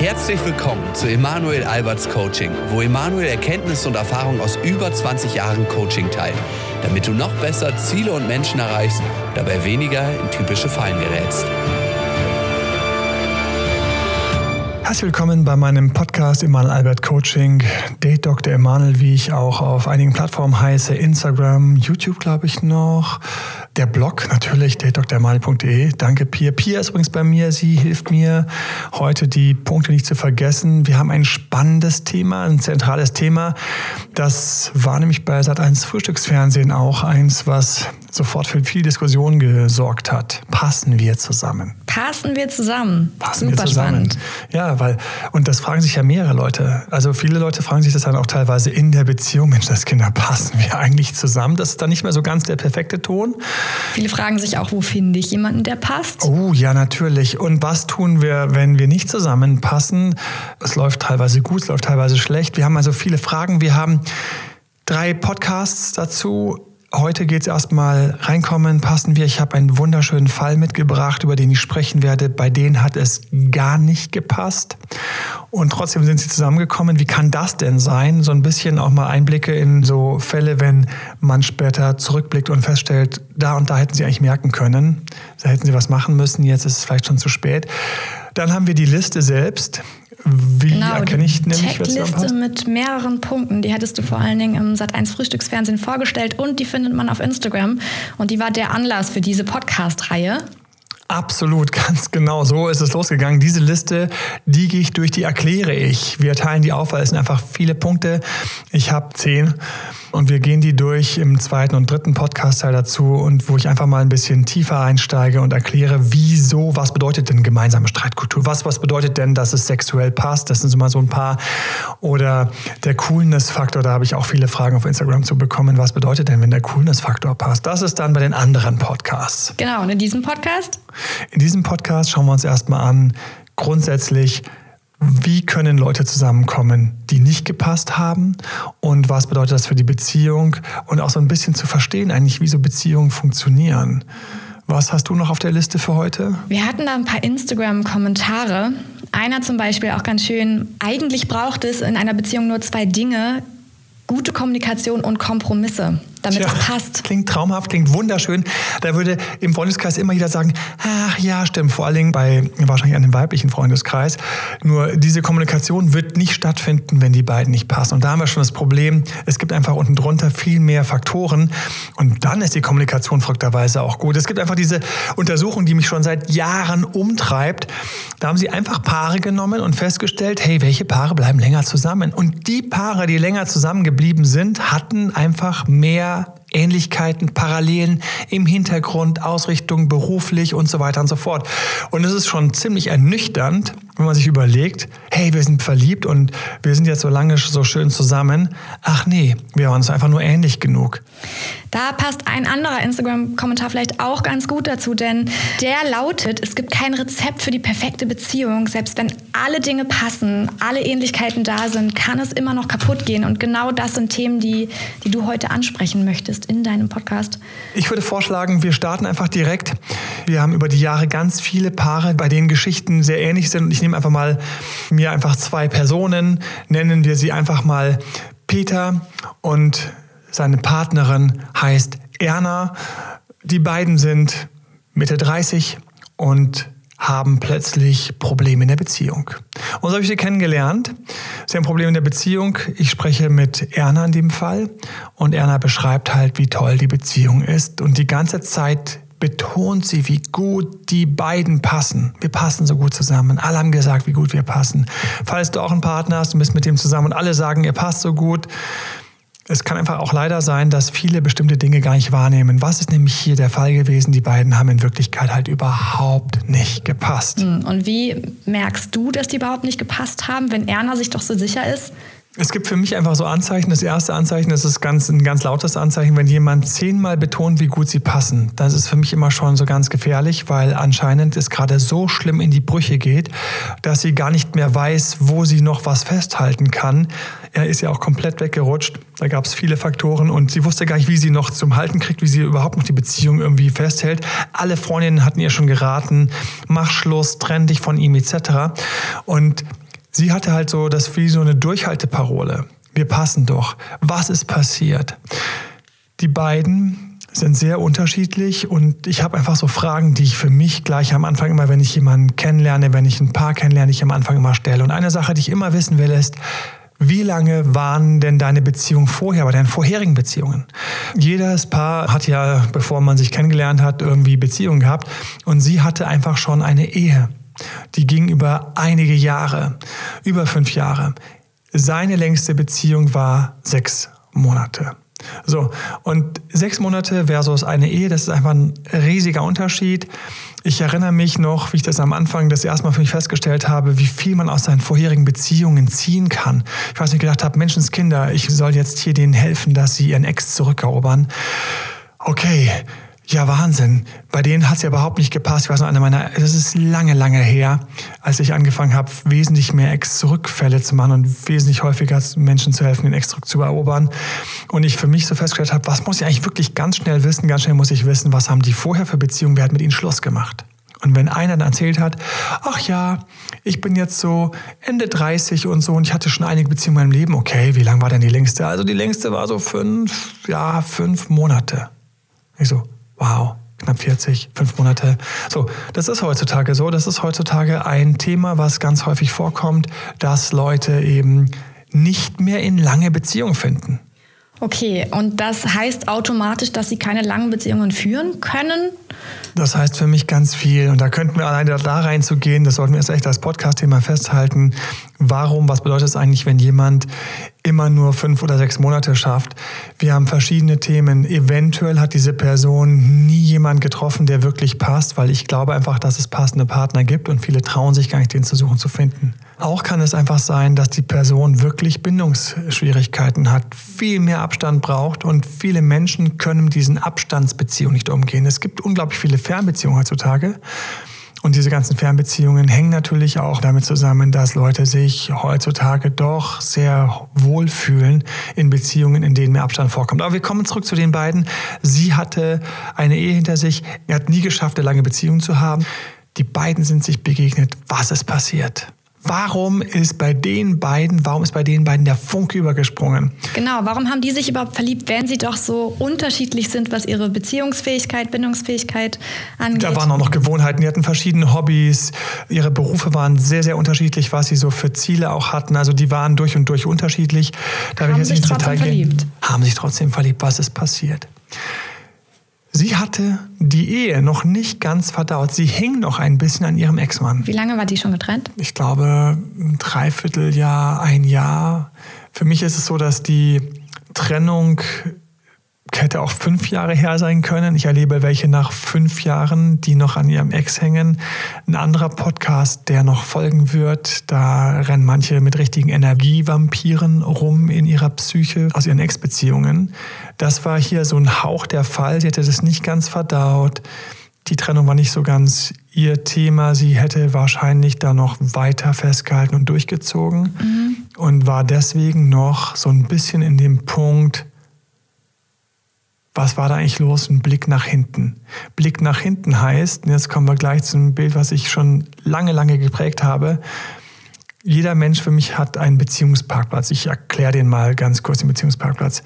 Herzlich willkommen zu Emanuel Alberts Coaching, wo Emanuel Erkenntnisse und Erfahrung aus über 20 Jahren Coaching teilt, damit du noch besser Ziele und Menschen erreichst, dabei weniger in typische Fallen gerätst. Herzlich willkommen bei meinem Podcast Emanuel Albert Coaching. Date Dr. Emanuel, wie ich auch auf einigen Plattformen heiße, Instagram, YouTube glaube ich noch. Der Blog natürlich, datedremanuel.de. Danke Pia. Pia ist übrigens bei mir, sie hilft mir heute die Punkte nicht zu vergessen. Wir haben ein spannendes Thema, ein zentrales Thema. Das war nämlich bei Sat1 Frühstücksfernsehen auch eins, was sofort für viel Diskussion gesorgt hat. Passen wir zusammen? Passen wir zusammen? Passen Super wir zusammen. spannend. Ja, weil, und das fragen sich ja mehrere Leute. Also viele Leute fragen sich das dann auch teilweise in der Beziehung. Mensch, das Kinder, passen wir eigentlich zusammen? Das ist dann nicht mehr so ganz der perfekte Ton. Viele fragen sich auch, wo finde ich jemanden, der passt? Oh, ja, natürlich. Und was tun wir, wenn wir nicht zusammenpassen? Es läuft teilweise gut, es läuft teilweise schlecht. Wir haben also viele Fragen. Wir haben drei Podcasts dazu Heute geht es erstmal reinkommen, passen wir. Ich habe einen wunderschönen Fall mitgebracht, über den ich sprechen werde. Bei denen hat es gar nicht gepasst. Und trotzdem sind sie zusammengekommen. Wie kann das denn sein? So ein bisschen auch mal Einblicke in so Fälle, wenn man später zurückblickt und feststellt, da und da hätten sie eigentlich merken können. Da hätten sie was machen müssen. Jetzt ist es vielleicht schon zu spät. Dann haben wir die Liste selbst. Wie genau, erkenne ich nämlich, Checkliste mit mehreren Punkten. Die hattest du vor allen Dingen im Sat1 Frühstücksfernsehen vorgestellt und die findet man auf Instagram. Und die war der Anlass für diese Podcast-Reihe. Absolut, ganz genau. So ist es losgegangen. Diese Liste, die gehe ich durch, die erkläre ich. Wir teilen die auf, weil es sind einfach viele Punkte. Ich habe zehn und wir gehen die durch im zweiten und dritten Podcast-Teil dazu und wo ich einfach mal ein bisschen tiefer einsteige und erkläre, wieso, was bedeutet denn gemeinsame Streitkultur? Was, was bedeutet denn, dass es sexuell passt? Das sind so mal so ein paar. Oder der Coolness-Faktor, da habe ich auch viele Fragen auf Instagram zu bekommen. Was bedeutet denn, wenn der Coolness-Faktor passt? Das ist dann bei den anderen Podcasts. Genau, und in diesem Podcast? In diesem Podcast schauen wir uns erstmal an, grundsätzlich, wie können Leute zusammenkommen, die nicht gepasst haben und was bedeutet das für die Beziehung und auch so ein bisschen zu verstehen eigentlich, wie so Beziehungen funktionieren. Was hast du noch auf der Liste für heute? Wir hatten da ein paar Instagram-Kommentare. Einer zum Beispiel auch ganz schön, eigentlich braucht es in einer Beziehung nur zwei Dinge, gute Kommunikation und Kompromisse damit es passt. Klingt traumhaft, klingt wunderschön. Da würde im Freundeskreis immer jeder sagen, ach ja, stimmt, vor allen Dingen bei wahrscheinlich einem weiblichen Freundeskreis. Nur diese Kommunikation wird nicht stattfinden, wenn die beiden nicht passen. Und da haben wir schon das Problem, es gibt einfach unten drunter viel mehr Faktoren und dann ist die Kommunikation folgterweise auch gut. Es gibt einfach diese Untersuchung, die mich schon seit Jahren umtreibt. Da haben sie einfach Paare genommen und festgestellt, hey, welche Paare bleiben länger zusammen? Und die Paare, die länger zusammengeblieben sind, hatten einfach mehr Baba. Ähnlichkeiten, Parallelen im Hintergrund, Ausrichtung beruflich und so weiter und so fort. Und es ist schon ziemlich ernüchternd, wenn man sich überlegt, hey, wir sind verliebt und wir sind jetzt so lange so schön zusammen. Ach nee, wir waren uns einfach nur ähnlich genug. Da passt ein anderer Instagram-Kommentar vielleicht auch ganz gut dazu, denn der lautet, es gibt kein Rezept für die perfekte Beziehung. Selbst wenn alle Dinge passen, alle Ähnlichkeiten da sind, kann es immer noch kaputt gehen. Und genau das sind Themen, die, die du heute ansprechen möchtest in deinem Podcast. Ich würde vorschlagen, wir starten einfach direkt. Wir haben über die Jahre ganz viele Paare, bei denen Geschichten sehr ähnlich sind. Und ich nehme einfach mal mir einfach zwei Personen, nennen wir sie einfach mal Peter und seine Partnerin heißt Erna. Die beiden sind Mitte 30 und haben plötzlich Probleme in der Beziehung. Und so habe ich sie kennengelernt. Sie haben Probleme in der Beziehung. Ich spreche mit Erna in dem Fall. Und Erna beschreibt halt, wie toll die Beziehung ist. Und die ganze Zeit betont sie, wie gut die beiden passen. Wir passen so gut zusammen. Alle haben gesagt, wie gut wir passen. Falls du auch einen Partner hast und bist mit dem zusammen und alle sagen, ihr passt so gut, es kann einfach auch leider sein, dass viele bestimmte Dinge gar nicht wahrnehmen. Was ist nämlich hier der Fall gewesen? Die beiden haben in Wirklichkeit halt überhaupt nicht gepasst. Hm, und wie merkst du, dass die überhaupt nicht gepasst haben, wenn Erna sich doch so sicher ist? Es gibt für mich einfach so Anzeichen. Das erste Anzeichen das ist ganz, ein ganz lautes Anzeichen, wenn jemand zehnmal betont, wie gut sie passen. Das ist für mich immer schon so ganz gefährlich, weil anscheinend es gerade so schlimm in die Brüche geht, dass sie gar nicht mehr weiß, wo sie noch was festhalten kann. Er ist ja auch komplett weggerutscht. Da gab es viele Faktoren und sie wusste gar nicht, wie sie noch zum Halten kriegt, wie sie überhaupt noch die Beziehung irgendwie festhält. Alle Freundinnen hatten ihr schon geraten, mach Schluss, trenn dich von ihm etc. Und sie hatte halt so das wie so eine Durchhalteparole. Wir passen doch. Was ist passiert? Die beiden sind sehr unterschiedlich und ich habe einfach so Fragen, die ich für mich gleich am Anfang immer, wenn ich jemanden kennenlerne, wenn ich ein Paar kennenlerne, ich am Anfang immer stelle. Und eine Sache, die ich immer wissen will, ist, wie lange waren denn deine Beziehungen vorher, bei deinen vorherigen Beziehungen? Jedes Paar hat ja, bevor man sich kennengelernt hat, irgendwie Beziehungen gehabt und sie hatte einfach schon eine Ehe. Die ging über einige Jahre, über fünf Jahre. Seine längste Beziehung war sechs Monate. So, und sechs Monate versus eine Ehe, das ist einfach ein riesiger Unterschied. Ich erinnere mich noch, wie ich das am Anfang das erste Mal für mich festgestellt habe, wie viel man aus seinen vorherigen Beziehungen ziehen kann. Ich weiß nicht, gedacht habe, Menschenskinder, ich soll jetzt hier denen helfen, dass sie ihren Ex zurückerobern. Okay, ja, Wahnsinn. Bei denen hat es ja überhaupt nicht gepasst. Ich weiß noch, eine meiner, das ist lange, lange her, als ich angefangen habe, wesentlich mehr Ex-Zurückfälle zu machen und wesentlich häufiger Menschen zu helfen, den Ex-Zurück zu erobern. Und ich für mich so festgestellt habe, was muss ich eigentlich wirklich ganz schnell wissen? Ganz schnell muss ich wissen, was haben die vorher für Beziehungen, wer hat mit ihnen Schluss gemacht? Und wenn einer dann erzählt hat, ach ja, ich bin jetzt so Ende 30 und so und ich hatte schon einige Beziehungen in meinem Leben, okay, wie lang war denn die längste? Also die längste war so fünf, ja, fünf Monate. Ich so, wow, knapp 40, fünf Monate. So, das ist heutzutage so. Das ist heutzutage ein Thema, was ganz häufig vorkommt, dass Leute eben nicht mehr in lange Beziehungen finden. Okay, und das heißt automatisch, dass Sie keine langen Beziehungen führen können? Das heißt für mich ganz viel. Und da könnten wir alleine da reinzugehen, das sollten wir jetzt echt als Podcast-Thema festhalten. Warum, was bedeutet es eigentlich, wenn jemand immer nur fünf oder sechs Monate schafft. Wir haben verschiedene Themen. Eventuell hat diese Person nie jemand getroffen, der wirklich passt, weil ich glaube einfach, dass es passende Partner gibt und viele trauen sich gar nicht, den zu suchen zu finden. Auch kann es einfach sein, dass die Person wirklich Bindungsschwierigkeiten hat, viel mehr Abstand braucht und viele Menschen können diesen Abstandsbeziehungen nicht umgehen. Es gibt unglaublich viele Fernbeziehungen heutzutage. Und diese ganzen Fernbeziehungen hängen natürlich auch damit zusammen, dass Leute sich heutzutage doch sehr wohlfühlen in Beziehungen, in denen mehr Abstand vorkommt. Aber wir kommen zurück zu den beiden. Sie hatte eine Ehe hinter sich. Er hat nie geschafft, eine lange Beziehung zu haben. Die beiden sind sich begegnet. Was ist passiert? Warum ist bei den beiden, warum ist bei den beiden der Funke übergesprungen? Genau, warum haben die sich überhaupt verliebt, wenn sie doch so unterschiedlich sind, was ihre Beziehungsfähigkeit, Bindungsfähigkeit angeht? Da waren auch noch Gewohnheiten, die hatten verschiedene Hobbys, ihre Berufe waren sehr, sehr unterschiedlich, was sie so für Ziele auch hatten. Also die waren durch und durch unterschiedlich. Da haben sich trotzdem verliebt. Haben sich trotzdem verliebt. Was ist passiert? Sie hatte die Ehe noch nicht ganz verdaut. Sie hing noch ein bisschen an ihrem Ex-Mann. Wie lange war die schon getrennt? Ich glaube, ein Dreivierteljahr, ein Jahr. Für mich ist es so, dass die Trennung hätte auch fünf Jahre her sein können. Ich erlebe welche nach fünf Jahren, die noch an ihrem Ex hängen. Ein anderer Podcast, der noch folgen wird, da rennen manche mit richtigen Energievampiren rum in ihrer Psyche aus ihren Ex-Beziehungen. Das war hier so ein Hauch der Fall. Sie hätte das nicht ganz verdaut. Die Trennung war nicht so ganz ihr Thema. Sie hätte wahrscheinlich da noch weiter festgehalten und durchgezogen mhm. und war deswegen noch so ein bisschen in dem Punkt, was war da eigentlich los? Ein Blick nach hinten. Blick nach hinten heißt, und jetzt kommen wir gleich zum Bild, was ich schon lange, lange geprägt habe. Jeder Mensch für mich hat einen Beziehungsparkplatz. Ich erkläre den mal ganz kurz, den Beziehungsparkplatz.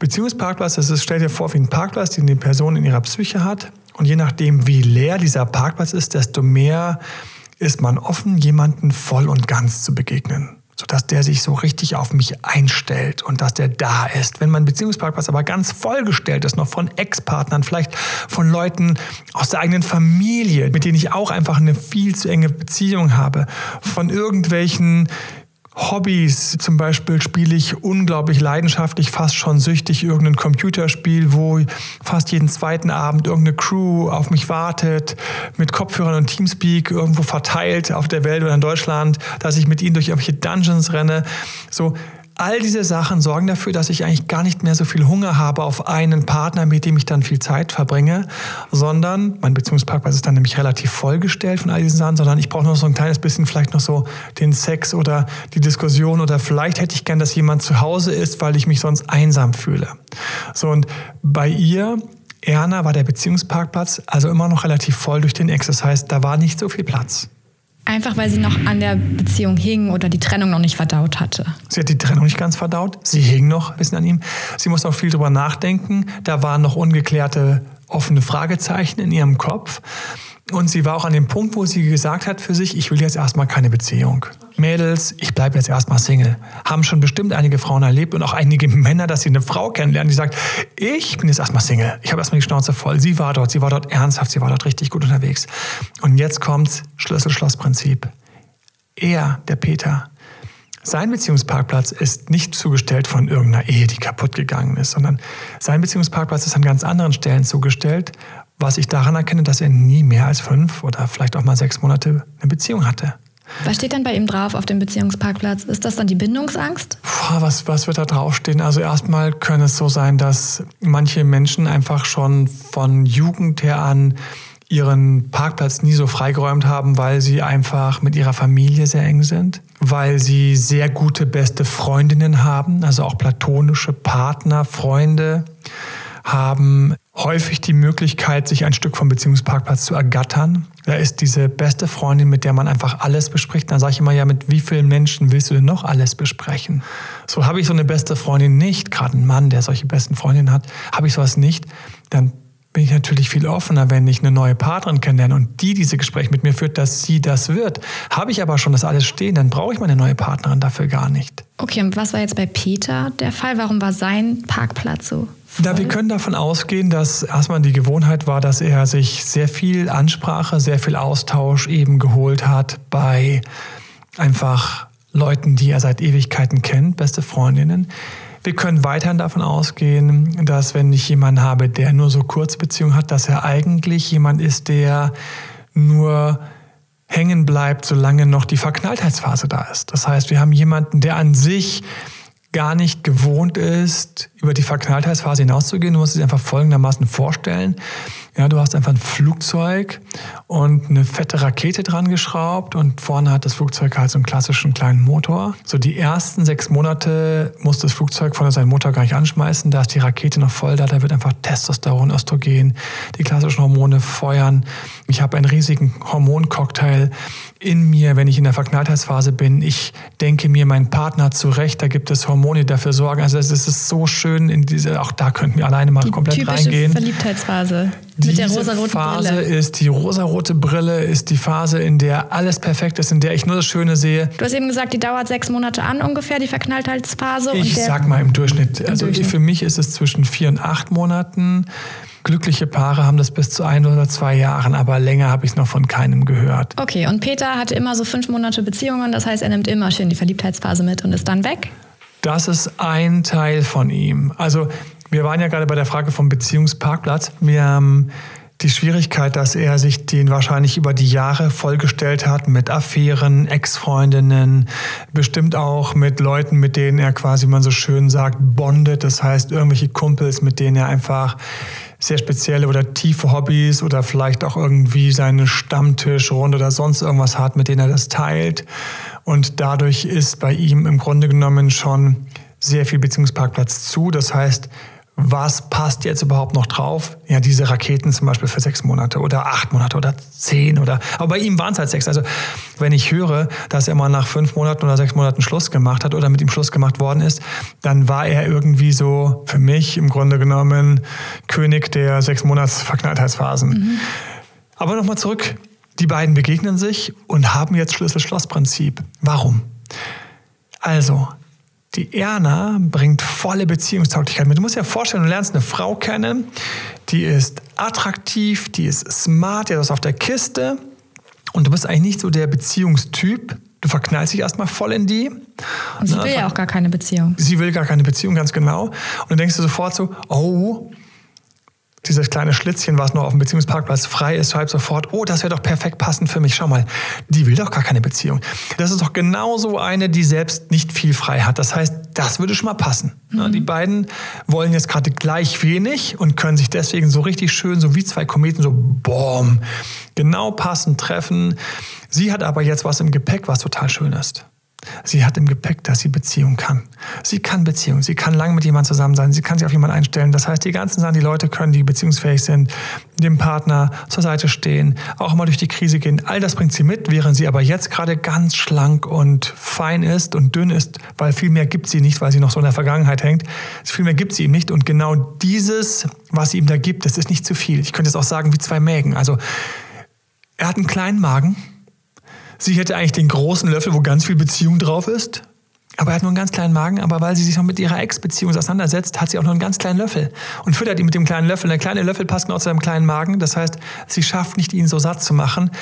Beziehungsparkplatz, das ist, stell dir vor, wie ein Parkplatz, den die Person in ihrer Psyche hat. Und je nachdem, wie leer dieser Parkplatz ist, desto mehr ist man offen, jemanden voll und ganz zu begegnen sodass der sich so richtig auf mich einstellt und dass der da ist. Wenn mein Beziehungsparkplatz aber ganz vollgestellt ist, noch von Ex-Partnern, vielleicht von Leuten aus der eigenen Familie, mit denen ich auch einfach eine viel zu enge Beziehung habe, von irgendwelchen Hobbys, zum Beispiel spiele ich unglaublich leidenschaftlich, fast schon süchtig irgendein Computerspiel, wo fast jeden zweiten Abend irgendeine Crew auf mich wartet, mit Kopfhörern und Teamspeak irgendwo verteilt auf der Welt oder in Deutschland, dass ich mit ihnen durch irgendwelche Dungeons renne. So, All diese Sachen sorgen dafür, dass ich eigentlich gar nicht mehr so viel Hunger habe auf einen Partner, mit dem ich dann viel Zeit verbringe, sondern mein Beziehungsparkplatz ist dann nämlich relativ vollgestellt von all diesen Sachen, sondern ich brauche noch so ein kleines bisschen vielleicht noch so den Sex oder die Diskussion oder vielleicht hätte ich gern, dass jemand zu Hause ist, weil ich mich sonst einsam fühle. So und bei ihr Erna war der Beziehungsparkplatz also immer noch relativ voll durch den Ex. Das heißt, da war nicht so viel Platz. Einfach weil sie noch an der Beziehung hing oder die Trennung noch nicht verdaut hatte. Sie hat die Trennung nicht ganz verdaut. Sie hing noch ein bisschen an ihm. Sie muss auch viel drüber nachdenken. Da waren noch ungeklärte offene Fragezeichen in ihrem Kopf. Und sie war auch an dem Punkt, wo sie gesagt hat für sich, ich will jetzt erstmal keine Beziehung. Mädels, ich bleibe jetzt erstmal Single. Haben schon bestimmt einige Frauen erlebt und auch einige Männer, dass sie eine Frau kennenlernen, die sagt, ich bin jetzt erstmal Single. Ich habe erstmal die Schnauze voll. Sie war dort, sie war dort ernsthaft, sie war dort richtig gut unterwegs. Und jetzt kommt Schlüssel-Schloss-Prinzip. Er, der Peter, sein Beziehungsparkplatz ist nicht zugestellt von irgendeiner Ehe, die kaputt gegangen ist, sondern sein Beziehungsparkplatz ist an ganz anderen Stellen zugestellt, was ich daran erkenne, dass er nie mehr als fünf oder vielleicht auch mal sechs Monate eine Beziehung hatte. Was steht dann bei ihm drauf auf dem Beziehungsparkplatz? Ist das dann die Bindungsangst? Puh, was, was wird da draufstehen? Also erstmal könnte es so sein, dass manche Menschen einfach schon von Jugend her an ihren Parkplatz nie so freigeräumt haben, weil sie einfach mit ihrer Familie sehr eng sind, weil sie sehr gute beste Freundinnen haben, also auch platonische Partner, Freunde haben häufig die Möglichkeit, sich ein Stück vom Beziehungsparkplatz zu ergattern. Da ist diese beste Freundin, mit der man einfach alles bespricht. Dann sage ich immer, ja, mit wie vielen Menschen willst du denn noch alles besprechen? So habe ich so eine beste Freundin nicht, gerade ein Mann, der solche besten Freundinnen hat, habe ich sowas nicht, dann bin ich natürlich viel offener, wenn ich eine neue Partnerin kennenlerne und die diese Gespräche mit mir führt, dass sie das wird. Habe ich aber schon das alles stehen, dann brauche ich meine neue Partnerin dafür gar nicht. Okay, und was war jetzt bei Peter der Fall? Warum war sein Parkplatz so da wir können davon ausgehen, dass erstmal die Gewohnheit war, dass er sich sehr viel Ansprache, sehr viel Austausch eben geholt hat bei einfach Leuten, die er seit Ewigkeiten kennt, beste Freundinnen. Wir können weiterhin davon ausgehen, dass wenn ich jemanden habe, der nur so Kurzbeziehungen hat, dass er eigentlich jemand ist, der nur hängen bleibt, solange noch die Verknalltheitsphase da ist. Das heißt, wir haben jemanden, der an sich gar nicht gewohnt ist, über die Verknalltheitsphase hinauszugehen. Du musst es einfach folgendermaßen vorstellen. Ja, du hast einfach ein Flugzeug und eine fette Rakete dran geschraubt und vorne hat das Flugzeug halt so einen klassischen kleinen Motor. So die ersten sechs Monate muss das Flugzeug vorne seinen Motor gar nicht anschmeißen. Da ist die Rakete noch voll da. Da wird einfach Testosteron, Östrogen, die klassischen Hormone feuern. Ich habe einen riesigen Hormoncocktail in mir, wenn ich in der Verknalltheitsphase bin. Ich denke mir meinen Partner zurecht. Da gibt es Hormone, die dafür sorgen. Also es ist so schön in diese, auch da könnten wir alleine mal die komplett typische reingehen. Verliebtheitsphase. Diese mit der rosaroten Phase Brille. ist die rosarote Brille, ist die Phase, in der alles perfekt ist, in der ich nur das Schöne sehe. Du hast eben gesagt, die dauert sechs Monate an ungefähr, die Verknalltheitsphase. Ich sag mal im Durchschnitt. Im also Durchschnitt. für mich ist es zwischen vier und acht Monaten. Glückliche Paare haben das bis zu ein oder zwei Jahren, aber länger habe ich es noch von keinem gehört. Okay, und Peter hatte immer so fünf Monate Beziehungen, das heißt, er nimmt immer schön die Verliebtheitsphase mit und ist dann weg? Das ist ein Teil von ihm. Also wir waren ja gerade bei der Frage vom Beziehungsparkplatz. Wir haben die Schwierigkeit, dass er sich den wahrscheinlich über die Jahre vollgestellt hat mit Affären, Ex-Freundinnen, bestimmt auch mit Leuten, mit denen er quasi, wie man so schön sagt, bondet. Das heißt, irgendwelche Kumpels, mit denen er einfach sehr spezielle oder tiefe Hobbys oder vielleicht auch irgendwie seine Stammtischrunde oder sonst irgendwas hat, mit denen er das teilt. Und dadurch ist bei ihm im Grunde genommen schon sehr viel Beziehungsparkplatz zu. Das heißt, was passt jetzt überhaupt noch drauf? Ja, diese Raketen zum Beispiel für sechs Monate oder acht Monate oder zehn oder. Aber bei ihm waren es halt sechs. Also wenn ich höre, dass er mal nach fünf Monaten oder sechs Monaten Schluss gemacht hat oder mit ihm Schluss gemacht worden ist, dann war er irgendwie so für mich im Grunde genommen König der sechs Monats Verknalltheitsphasen. Mhm. Aber nochmal zurück. Die beiden begegnen sich und haben jetzt Schlüssel-Schloss-Prinzip. Warum? Also, die Erna bringt volle Beziehungstauglichkeit mit. Du musst dir vorstellen, du lernst eine Frau kennen, die ist attraktiv, die ist smart, die ist auf der Kiste und du bist eigentlich nicht so der Beziehungstyp. Du verknallst dich erstmal voll in die. Und sie will ja auch gar keine Beziehung. Sie will gar keine Beziehung, ganz genau. Und dann denkst du sofort so, oh, dieses kleine Schlitzchen, was noch auf dem Beziehungsparkplatz frei ist, schreibt sofort, oh, das wäre doch perfekt passend für mich. Schau mal, die will doch gar keine Beziehung. Das ist doch genauso eine, die selbst nicht viel frei hat. Das heißt, das würde schon mal passen. Mhm. Die beiden wollen jetzt gerade gleich wenig und können sich deswegen so richtig schön, so wie zwei Kometen, so boom, genau passend treffen. Sie hat aber jetzt was im Gepäck, was total schön ist. Sie hat im Gepäck, dass sie Beziehung kann. Sie kann Beziehung, sie kann lang mit jemandem zusammen sein, sie kann sich auf jemanden einstellen. Das heißt, die ganzen Sachen, die Leute können, die beziehungsfähig sind, dem Partner zur Seite stehen, auch mal durch die Krise gehen. All das bringt sie mit, während sie aber jetzt gerade ganz schlank und fein ist und dünn ist, weil viel mehr gibt sie nicht, weil sie noch so in der Vergangenheit hängt. Viel mehr gibt sie ihm nicht. Und genau dieses, was sie ihm da gibt, das ist nicht zu viel. Ich könnte es auch sagen wie zwei Mägen. Also er hat einen kleinen Magen Sie hätte eigentlich den großen Löffel, wo ganz viel Beziehung drauf ist. Aber er hat nur einen ganz kleinen Magen, aber weil sie sich noch mit ihrer Ex-Beziehung auseinandersetzt, hat sie auch nur einen ganz kleinen Löffel und füttert ihn mit dem kleinen Löffel. Der kleine Löffel passt genau zu seinem kleinen Magen. Das heißt, sie schafft nicht, ihn so satt zu machen,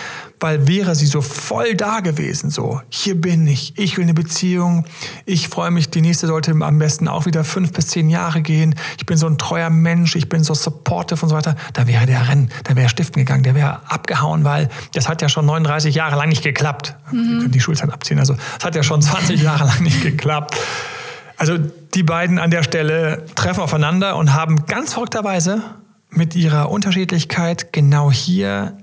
weil wäre sie so voll da gewesen, so, hier bin ich, ich will eine Beziehung, ich freue mich, die nächste sollte am besten auch wieder fünf bis zehn Jahre gehen, ich bin so ein treuer Mensch, ich bin so supportive und so weiter, da wäre der Rennen, da wäre stiften gegangen, der wäre abgehauen, weil das hat ja schon 39 Jahre lang nicht geklappt. Mhm. Wir können die Schulzeit abziehen, also es hat ja schon 20 Jahre lang nicht geklappt. Also die beiden an der Stelle treffen aufeinander und haben ganz verrückterweise mit ihrer Unterschiedlichkeit genau hier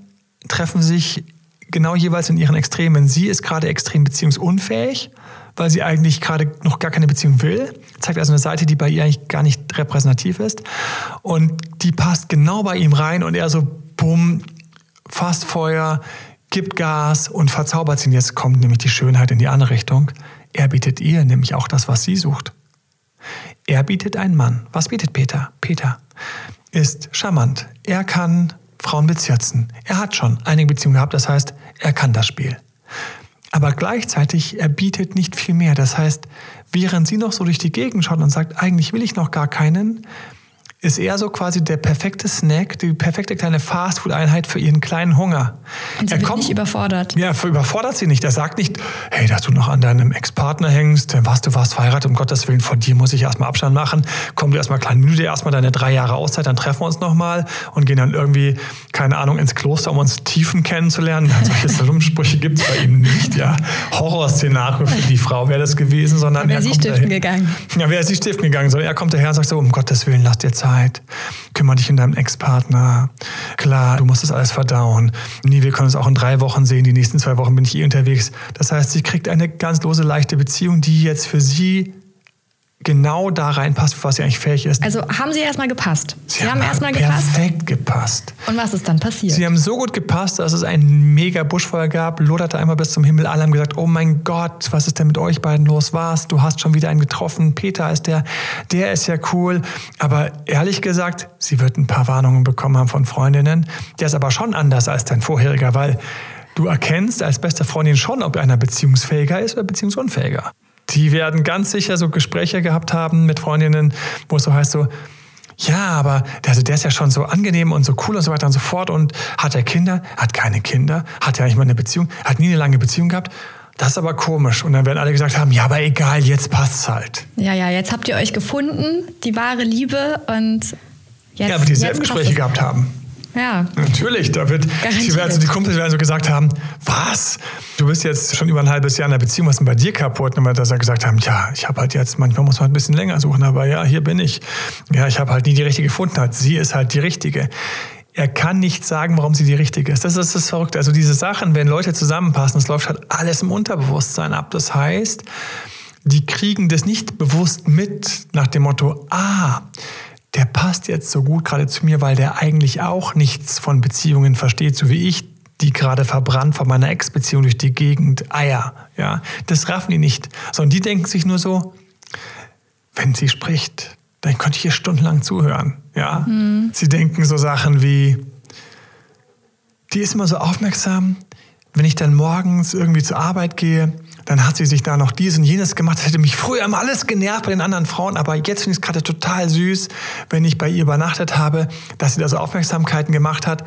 treffen sich genau jeweils in ihren Extremen. Sie ist gerade extrem beziehungsunfähig, weil sie eigentlich gerade noch gar keine Beziehung will. Zeigt also eine Seite, die bei ihr eigentlich gar nicht repräsentativ ist. Und die passt genau bei ihm rein und er so, bumm, fast Feuer, gibt Gas und verzaubert sie. Und jetzt kommt nämlich die Schönheit in die andere Richtung. Er bietet ihr nämlich auch das, was sie sucht. Er bietet einen Mann. Was bietet Peter? Peter ist charmant. Er kann Frauen bezirzen. Er hat schon einige Beziehungen gehabt, das heißt, er kann das Spiel. Aber gleichzeitig, er bietet nicht viel mehr. Das heißt, während sie noch so durch die Gegend schaut und sagt, eigentlich will ich noch gar keinen, ist eher so quasi der perfekte Snack, die perfekte kleine Fastfood-Einheit für ihren kleinen Hunger. Und sie er wird kommt, nicht überfordert. Ja, überfordert sie nicht. Er sagt nicht, hey, dass du noch an deinem Ex-Partner hängst, was, du warst verheiratet, um Gottes Willen, von dir muss ich erstmal Abstand machen. Komm du erstmal klein, nimm dir erstmal deine drei Jahre Auszeit, dann treffen wir uns nochmal und gehen dann irgendwie, keine Ahnung, ins Kloster, um uns Tiefen kennenzulernen. Solche Rumsprüche gibt es bei ihm nicht, ja. Horrorszenario für die Frau wäre das gewesen, sondern. Wäre sie stiften gegangen. Ja, wäre sie stiften gegangen, sondern er kommt daher und sagt so, um Gottes Willen, lass dir Zeit Zeit. Kümmere dich um deinen Ex-Partner. Klar, du musst das alles verdauen. Nee, wir können uns auch in drei Wochen sehen. Die nächsten zwei Wochen bin ich eh unterwegs. Das heißt, sie kriegt eine ganz lose, leichte Beziehung, die jetzt für sie genau da reinpasst, was sie eigentlich fähig ist. Also haben sie erstmal gepasst. Sie, sie haben, haben erstmal gepasst. Perfekt gepasst. Und was ist dann passiert? Sie haben so gut gepasst, dass es ein mega Buschfeuer gab, loderte einmal bis zum Himmel. Alle haben gesagt, oh mein Gott, was ist denn mit euch beiden los? Was? Du hast schon wieder einen getroffen. Peter ist der, der ist ja cool. Aber ehrlich gesagt, sie wird ein paar Warnungen bekommen haben von Freundinnen. Der ist aber schon anders als dein vorheriger, weil du erkennst als beste Freundin schon, ob einer beziehungsfähiger ist oder beziehungsunfähiger. Die werden ganz sicher so Gespräche gehabt haben mit Freundinnen, wo es so heißt so, ja, aber also der ist ja schon so angenehm und so cool und so weiter und so fort. Und hat er Kinder? Hat keine Kinder? Hat er eigentlich mal eine Beziehung? Hat nie eine lange Beziehung gehabt? Das ist aber komisch. Und dann werden alle gesagt haben, ja, aber egal, jetzt passt's halt. Ja, ja, jetzt habt ihr euch gefunden, die wahre Liebe und jetzt. Ja, aber dieselben Gespräche gehabt haben. Ja. Natürlich, da wird, die, werden, die Kumpels werden so gesagt haben, was? Du bist jetzt schon über ein halbes Jahr in der Beziehung, was ist denn bei dir kaputt? Und dass er gesagt haben, ja, ich habe halt jetzt, manchmal muss man ein bisschen länger suchen, aber ja, hier bin ich. Ja, ich habe halt nie die richtige gefunden. Hat. Sie ist halt die richtige. Er kann nicht sagen, warum sie die richtige ist. Das ist das Verrückte. Also diese Sachen, wenn Leute zusammenpassen, es läuft halt alles im Unterbewusstsein ab. Das heißt, die kriegen das nicht bewusst mit nach dem Motto, ah, der passt jetzt so gut gerade zu mir, weil der eigentlich auch nichts von Beziehungen versteht, so wie ich, die gerade verbrannt von meiner Ex-Beziehung durch die Gegend Eier. Ja, das raffen die nicht, sondern die denken sich nur so, wenn sie spricht, dann könnte ich hier stundenlang zuhören. Ja, mhm. sie denken so Sachen wie, die ist immer so aufmerksam, wenn ich dann morgens irgendwie zur Arbeit gehe, dann hat sie sich da noch dies und jenes gemacht. Das hätte mich früher immer alles genervt bei den anderen Frauen, aber jetzt finde ich es gerade total süß, wenn ich bei ihr übernachtet habe, dass sie da so Aufmerksamkeiten gemacht hat.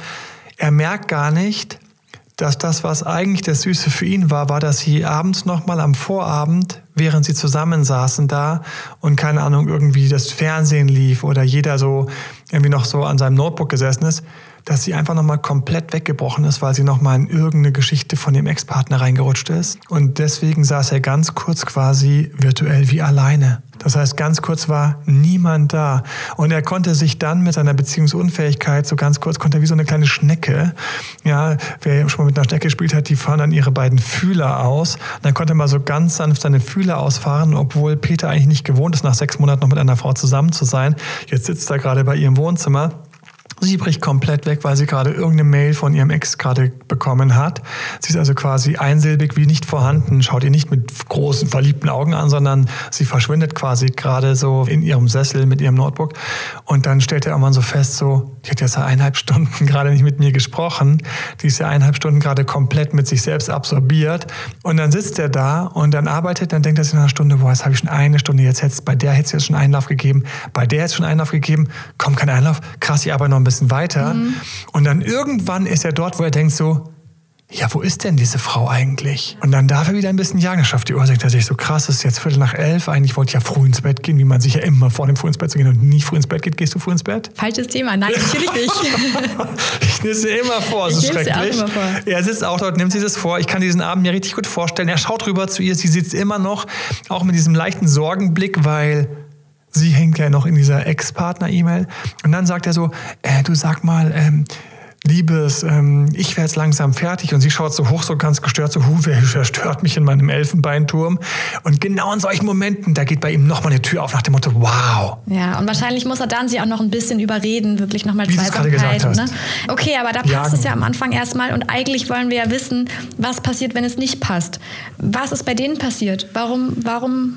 Er merkt gar nicht, dass das, was eigentlich das Süße für ihn war, war, dass sie abends nochmal am Vorabend, während sie zusammensaßen da und keine Ahnung, irgendwie das Fernsehen lief oder jeder so irgendwie noch so an seinem Notebook gesessen ist, dass sie einfach nochmal komplett weggebrochen ist, weil sie nochmal in irgendeine Geschichte von dem Ex-Partner reingerutscht ist. Und deswegen saß er ganz kurz quasi virtuell wie alleine. Das heißt, ganz kurz war niemand da. Und er konnte sich dann mit seiner Beziehungsunfähigkeit, so ganz kurz, konnte er wie so eine kleine Schnecke, ja, wer schon mal mit einer Schnecke gespielt hat, die fahren dann ihre beiden Fühler aus. Und dann konnte er mal so ganz sanft seine Fühler ausfahren, obwohl Peter eigentlich nicht gewohnt ist, nach sechs Monaten noch mit einer Frau zusammen zu sein. Jetzt sitzt er gerade bei ihrem Wohnzimmer Sie bricht komplett weg, weil sie gerade irgendeine Mail von ihrem Ex gerade bekommen hat. Sie ist also quasi einsilbig wie nicht vorhanden, schaut ihr nicht mit großen verliebten Augen an, sondern sie verschwindet quasi gerade so in ihrem Sessel mit ihrem Notebook. Und dann stellt er irgendwann so fest, so, die hat jetzt eineinhalb Stunden gerade nicht mit mir gesprochen. Die ist ja eineinhalb Stunden gerade komplett mit sich selbst absorbiert. Und dann sitzt er da und dann arbeitet, dann denkt er sich nach einer Stunde, boah, jetzt habe ich schon eine Stunde, jetzt hätte bei der hätte es jetzt schon Einlauf gegeben, bei der hätte es schon Einlauf gegeben, kommt kein Einlauf, krass, ich arbeite noch ein bisschen weiter. Mhm. Und dann irgendwann ist er dort, wo er denkt so, ja, wo ist denn diese Frau eigentlich? Und dann darf er wieder ein bisschen jagen. Das schafft die Ursache, dass ich so krass ist, jetzt Viertel nach elf. Eigentlich wollte ich ja früh ins Bett gehen, wie man sich ja immer vor dem früh ins Bett zu gehen und nie früh ins Bett geht. Gehst du früh ins Bett? Falsches Thema. Nein, natürlich nicht. ich nehme es immer vor, so schrecklich. Auch immer vor. Er sitzt auch dort, nimmt sich das vor. Ich kann diesen Abend mir richtig gut vorstellen. Er schaut rüber zu ihr. Sie sitzt immer noch, auch mit diesem leichten Sorgenblick, weil sie hängt ja noch in dieser Ex-Partner-E-Mail. Und dann sagt er so, äh, du sag mal, ähm, Liebes, ähm, ich werde jetzt langsam fertig und sie schaut so hoch, so ganz gestört, so, hu, wer stört mich in meinem Elfenbeinturm? Und genau in solchen Momenten, da geht bei ihm nochmal eine Tür auf nach dem Motto, wow. Ja, und wahrscheinlich muss er dann sie auch noch ein bisschen überreden, wirklich nochmal Zweisamkeit. Ne? Okay, aber da passt Jagen. es ja am Anfang erstmal und eigentlich wollen wir ja wissen, was passiert, wenn es nicht passt. Was ist bei denen passiert? Warum, warum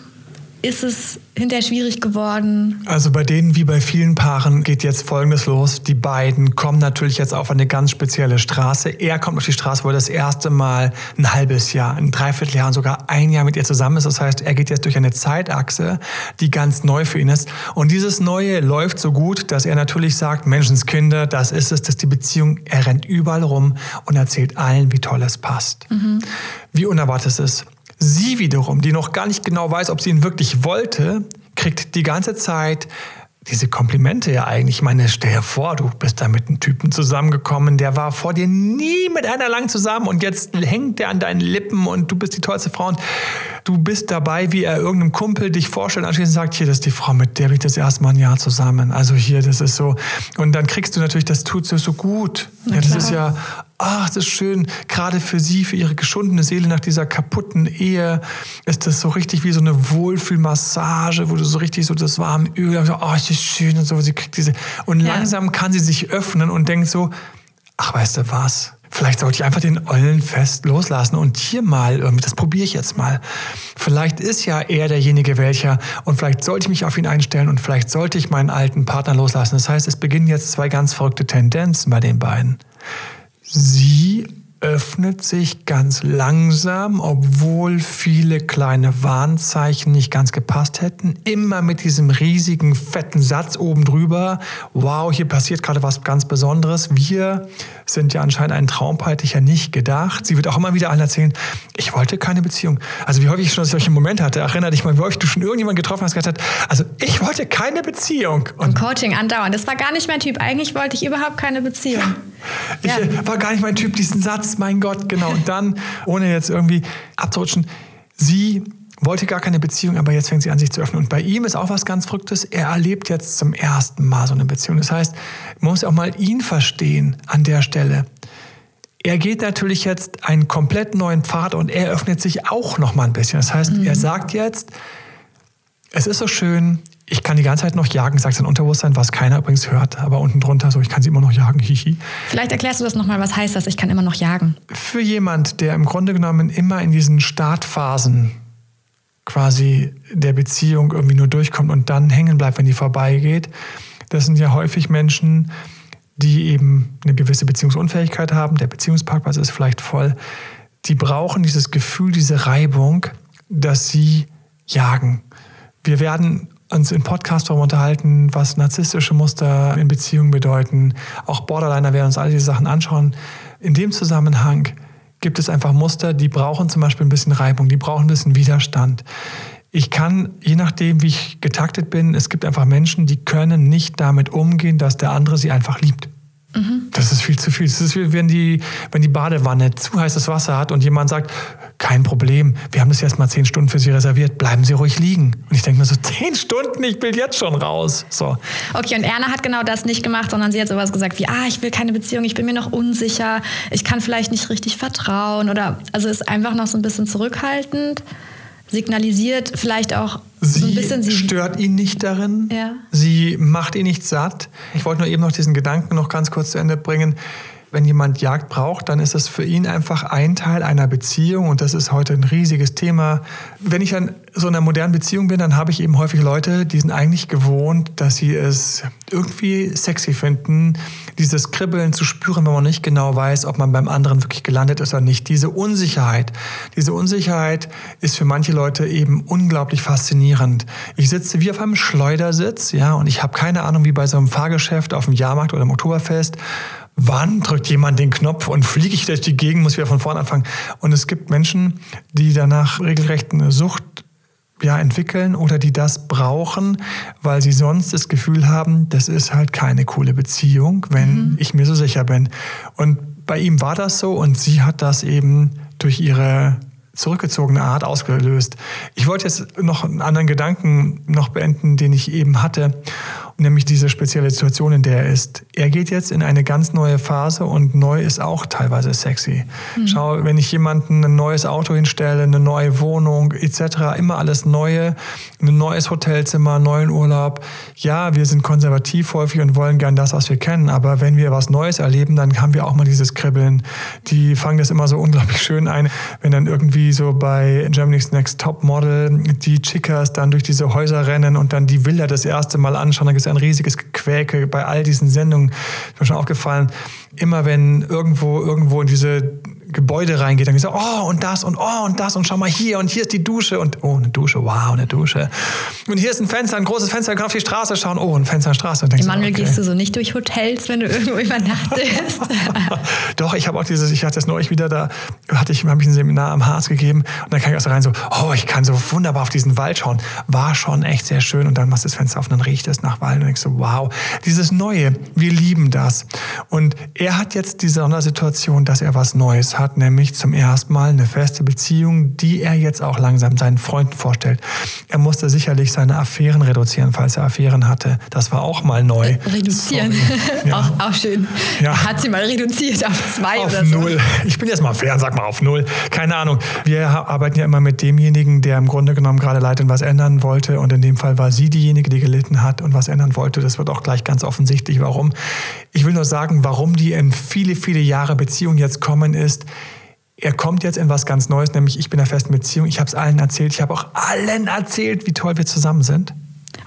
ist es hinterher schwierig geworden? Also bei denen wie bei vielen Paaren geht jetzt Folgendes los. Die beiden kommen natürlich jetzt auf eine ganz spezielle Straße. Er kommt auf die Straße, wo er das erste Mal ein halbes Jahr, ein Dreivierteljahr und sogar ein Jahr mit ihr zusammen ist. Das heißt, er geht jetzt durch eine Zeitachse, die ganz neu für ihn ist. Und dieses Neue läuft so gut, dass er natürlich sagt, Menschenskinder, das ist es, das ist die Beziehung. Er rennt überall rum und erzählt allen, wie toll es passt. Mhm. Wie unerwartet es ist. Sie wiederum, die noch gar nicht genau weiß, ob sie ihn wirklich wollte, kriegt die ganze Zeit diese Komplimente ja eigentlich. Ich meine, stell dir vor, du bist da mit einem Typen zusammengekommen, der war vor dir nie mit einer lang zusammen und jetzt hängt der an deinen Lippen und du bist die tollste Frau und du bist dabei, wie er irgendeinem Kumpel dich vorstellt, anschließend sagt, hier, das ist die Frau, mit der bin ich das erste Mal ein Jahr zusammen. Also hier, das ist so. Und dann kriegst du natürlich, das tut so, so gut. Ja, das ist ja, ach, das ist schön, gerade für sie, für ihre geschundene Seele nach dieser kaputten Ehe, ist das so richtig wie so eine Wohlfühlmassage, wo du so richtig so das warme Öl, so, oh, das ist schön und so, sie kriegt diese, und ja. langsam kann sie sich öffnen und denkt so, ach, weißt du was? Vielleicht sollte ich einfach den Ollen fest loslassen und hier mal irgendwie, das probiere ich jetzt mal. Vielleicht ist ja er derjenige welcher und vielleicht sollte ich mich auf ihn einstellen und vielleicht sollte ich meinen alten Partner loslassen. Das heißt, es beginnen jetzt zwei ganz verrückte Tendenzen bei den beiden. Sie öffnet sich ganz langsam, obwohl viele kleine Warnzeichen nicht ganz gepasst hätten. Immer mit diesem riesigen, fetten Satz oben drüber. Wow, hier passiert gerade was ganz Besonderes. Wir sind ja anscheinend ein Traumpaar, ich ja nicht gedacht. Sie wird auch immer wieder allen erzählen, ich wollte keine Beziehung. Also wie häufig ich schon solche Momente hatte. Erinnere dich mal, wie häufig du schon irgendjemanden getroffen hast, gesagt hat, also ich wollte keine Beziehung. Und Im Coaching andauernd. Das war gar nicht mein Typ. Eigentlich wollte ich überhaupt keine Beziehung. Ich ja. Äh, war gar nicht mein Typ, diesen Satz, mein Gott, genau. Und dann, ohne jetzt irgendwie abzurutschen, sie wollte gar keine Beziehung, aber jetzt fängt sie an, sich zu öffnen. Und bei ihm ist auch was ganz Verrücktes. Er erlebt jetzt zum ersten Mal so eine Beziehung. Das heißt, man muss auch mal ihn verstehen an der Stelle. Er geht natürlich jetzt einen komplett neuen Pfad und er öffnet sich auch noch mal ein bisschen. Das heißt, mhm. er sagt jetzt, es ist so schön, ich kann die ganze Zeit noch jagen, sagt sein Unterbewusstsein, was keiner übrigens hört, aber unten drunter so, ich kann sie immer noch jagen, hihi. Vielleicht erklärst du das nochmal, was heißt das, ich kann immer noch jagen? Für jemand, der im Grunde genommen immer in diesen Startphasen quasi der Beziehung irgendwie nur durchkommt und dann hängen bleibt, wenn die vorbeigeht, das sind ja häufig Menschen, die eben eine gewisse Beziehungsunfähigkeit haben, der Beziehungsparkplatz ist vielleicht voll, die brauchen dieses Gefühl, diese Reibung, dass sie jagen. Wir werden uns im Podcast unterhalten, was narzisstische Muster in Beziehungen bedeuten. Auch Borderliner werden uns all diese Sachen anschauen. In dem Zusammenhang gibt es einfach Muster, die brauchen zum Beispiel ein bisschen Reibung, die brauchen ein bisschen Widerstand. Ich kann, je nachdem, wie ich getaktet bin, es gibt einfach Menschen, die können nicht damit umgehen, dass der andere sie einfach liebt. Das ist viel zu viel. Es ist wie wenn die, wenn die Badewanne zu heißes Wasser hat und jemand sagt, kein Problem, wir haben das jetzt mal zehn Stunden für Sie reserviert, bleiben Sie ruhig liegen. Und ich denke mir so, zehn Stunden, ich will jetzt schon raus. So. Okay, und Erna hat genau das nicht gemacht, sondern sie hat sowas gesagt wie, ah, ich will keine Beziehung, ich bin mir noch unsicher, ich kann vielleicht nicht richtig vertrauen oder, also ist einfach noch so ein bisschen zurückhaltend signalisiert vielleicht auch sie so ein bisschen. Sie stört ihn nicht darin. Ja. Sie macht ihn nicht satt. Ich wollte nur eben noch diesen Gedanken noch ganz kurz zu Ende bringen wenn jemand Jagd braucht, dann ist es für ihn einfach ein Teil einer Beziehung und das ist heute ein riesiges Thema. Wenn ich an so einer modernen Beziehung bin, dann habe ich eben häufig Leute, die sind eigentlich gewohnt, dass sie es irgendwie sexy finden, dieses Kribbeln zu spüren, wenn man nicht genau weiß, ob man beim anderen wirklich gelandet ist oder nicht. Diese Unsicherheit, diese Unsicherheit ist für manche Leute eben unglaublich faszinierend. Ich sitze wie auf einem Schleudersitz, ja, und ich habe keine Ahnung, wie bei so einem Fahrgeschäft auf dem Jahrmarkt oder im Oktoberfest, wann drückt jemand den Knopf und fliege ich durch die Gegend, muss wieder von vorne anfangen. Und es gibt Menschen, die danach regelrecht eine Sucht ja, entwickeln oder die das brauchen, weil sie sonst das Gefühl haben, das ist halt keine coole Beziehung, wenn mhm. ich mir so sicher bin. Und bei ihm war das so und sie hat das eben durch ihre zurückgezogene Art ausgelöst. Ich wollte jetzt noch einen anderen Gedanken noch beenden, den ich eben hatte nämlich diese spezielle Situation, in der er ist. Er geht jetzt in eine ganz neue Phase und neu ist auch teilweise sexy. Mhm. Schau, wenn ich jemanden ein neues Auto hinstelle, eine neue Wohnung etc., immer alles Neue, ein neues Hotelzimmer, einen neuen Urlaub. Ja, wir sind konservativ häufig und wollen gern das, was wir kennen, aber wenn wir was Neues erleben, dann haben wir auch mal dieses Kribbeln. Die fangen das immer so unglaublich schön ein, wenn dann irgendwie so bei Germany's Next Top Model die Chickas dann durch diese Häuser rennen und dann die Villa das erste Mal anschauen, dann ein riesiges Gequäke bei all diesen Sendungen. Ist mir schon aufgefallen, immer wenn irgendwo, irgendwo in diese Gebäude reingeht, dann gesagt, oh, und das und oh, und das und schau mal hier und hier ist die Dusche und oh, eine Dusche, wow, eine Dusche. Und hier ist ein Fenster, ein großes Fenster, kann auf die Straße schauen, oh, ein Fenster, eine Straße. Und Emanuel, okay. gehst du so nicht durch Hotels, wenn du irgendwo übernachtest? Doch, ich habe auch dieses, ich hatte das neulich wieder, da hatte ich, habe ich ein Seminar am Harz gegeben und dann kam ich auch so rein so, oh, ich kann so wunderbar auf diesen Wald schauen. War schon echt sehr schön und dann machst du das Fenster auf und dann riecht es nach Wald und denkst so, wow, dieses Neue, wir lieben das. Und er hat jetzt die Sondersituation, dass er was Neues hat, nämlich zum erstmal eine feste Beziehung, die er jetzt auch langsam seinen Freunden vorstellt. Er musste sicherlich seine Affären reduzieren, falls er Affären hatte. Das war auch mal neu. Reduzieren. Ja. auch, auch schön. Ja. Hat sie mal reduziert auf zwei auf oder so. null. Ich bin jetzt mal fair und sag mal auf null. Keine Ahnung. Wir arbeiten ja immer mit demjenigen, der im Grunde genommen gerade leid und was ändern wollte. Und in dem Fall war sie diejenige, die gelitten hat und was ändern wollte. Das wird auch gleich ganz offensichtlich, warum. Ich will nur sagen, warum die in viele, viele Jahre Beziehung jetzt kommen, ist, er kommt jetzt in was ganz Neues, nämlich ich bin in einer festen Beziehung. Ich habe es allen erzählt. Ich habe auch allen erzählt, wie toll wir zusammen sind.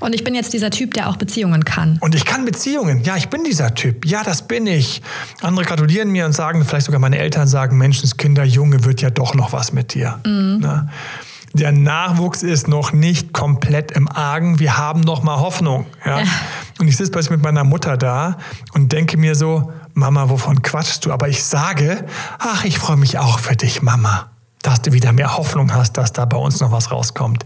Und ich bin jetzt dieser Typ, der auch Beziehungen kann. Und ich kann Beziehungen. Ja, ich bin dieser Typ. Ja, das bin ich. Andere gratulieren mir und sagen, vielleicht sogar meine Eltern sagen, Menschenskinder, Junge, wird ja doch noch was mit dir. Mhm. Ne? Der Nachwuchs ist noch nicht komplett im Argen. Wir haben noch mal Hoffnung. Ja? ja. Und ich sitze plötzlich mit meiner Mutter da und denke mir so, Mama, wovon quatschst du? Aber ich sage, ach, ich freue mich auch für dich, Mama dass du wieder mehr Hoffnung hast, dass da bei uns noch was rauskommt.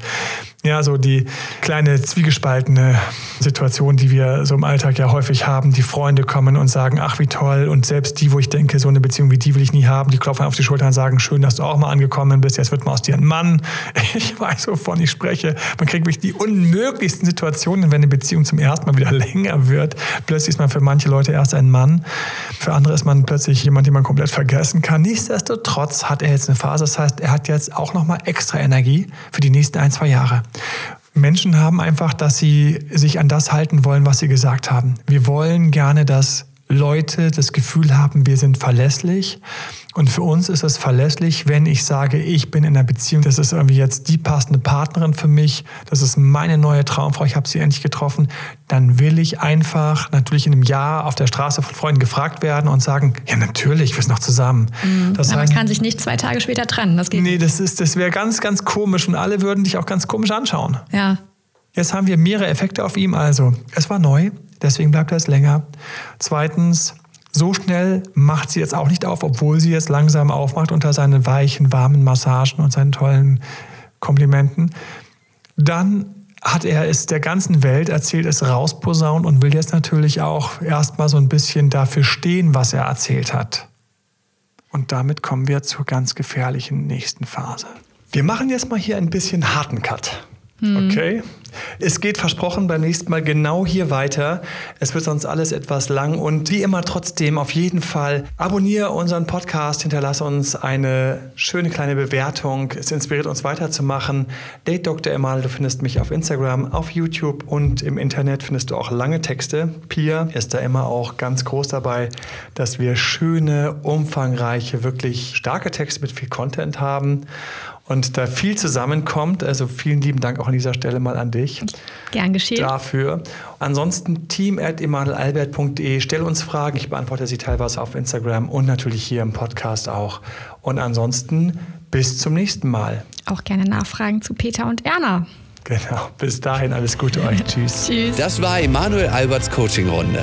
Ja, so die kleine zwiegespaltene Situation, die wir so im Alltag ja häufig haben. Die Freunde kommen und sagen, ach wie toll. Und selbst die, wo ich denke, so eine Beziehung wie die will ich nie haben, die klopfen auf die Schulter und sagen, schön, dass du auch mal angekommen bist. Jetzt wird mal aus dir ein Mann. Ich weiß, wovon ich spreche. Man kriegt wirklich die unmöglichsten Situationen, wenn eine Beziehung zum ersten Mal wieder länger wird. Plötzlich ist man für manche Leute erst ein Mann. Für andere ist man plötzlich jemand, den man komplett vergessen kann. Nichtsdestotrotz hat er jetzt eine Phase. Das heißt, er hat jetzt auch nochmal extra Energie für die nächsten ein, zwei Jahre. Menschen haben einfach, dass sie sich an das halten wollen, was sie gesagt haben. Wir wollen gerne, dass Leute das Gefühl haben, wir sind verlässlich. Und für uns ist es verlässlich, wenn ich sage, ich bin in einer Beziehung, das ist irgendwie jetzt die passende Partnerin für mich, das ist meine neue Traumfrau, ich habe sie endlich getroffen, dann will ich einfach natürlich in einem Jahr auf der Straße von Freunden gefragt werden und sagen, ja natürlich, wir sind noch zusammen. Mhm. Das Aber heißt, man kann sich nicht zwei Tage später trennen, das geht Nee, das, das wäre ganz, ganz komisch und alle würden dich auch ganz komisch anschauen. Ja. Jetzt haben wir mehrere Effekte auf ihm. Also, es war neu, deswegen bleibt er es länger. Zweitens, so schnell macht sie jetzt auch nicht auf, obwohl sie jetzt langsam aufmacht unter seinen weichen, warmen Massagen und seinen tollen Komplimenten. Dann hat er es der ganzen Welt erzählt, es rausposaunt und will jetzt natürlich auch erstmal so ein bisschen dafür stehen, was er erzählt hat. Und damit kommen wir zur ganz gefährlichen nächsten Phase. Wir machen jetzt mal hier ein bisschen harten Cut. Okay. Es geht versprochen beim nächsten Mal genau hier weiter. Es wird sonst alles etwas lang und wie immer trotzdem auf jeden Fall abonniere unseren Podcast, hinterlasse uns eine schöne kleine Bewertung. Es inspiriert uns weiterzumachen. Date Dr. Emal, du findest mich auf Instagram, auf YouTube und im Internet findest du auch lange Texte. Pia ist da immer auch ganz groß dabei, dass wir schöne, umfangreiche, wirklich starke Texte mit viel Content haben und da viel zusammenkommt. Also vielen lieben Dank auch an dieser Stelle mal an dich. Gern geschehen. Dafür. Ansonsten team.emanuelalbert.de. Stell uns Fragen. Ich beantworte sie teilweise auf Instagram und natürlich hier im Podcast auch. Und ansonsten bis zum nächsten Mal. Auch gerne Nachfragen zu Peter und Erna. Genau. Bis dahin alles Gute euch. Tschüss. Tschüss. Das war Emanuel Alberts Coaching-Runde.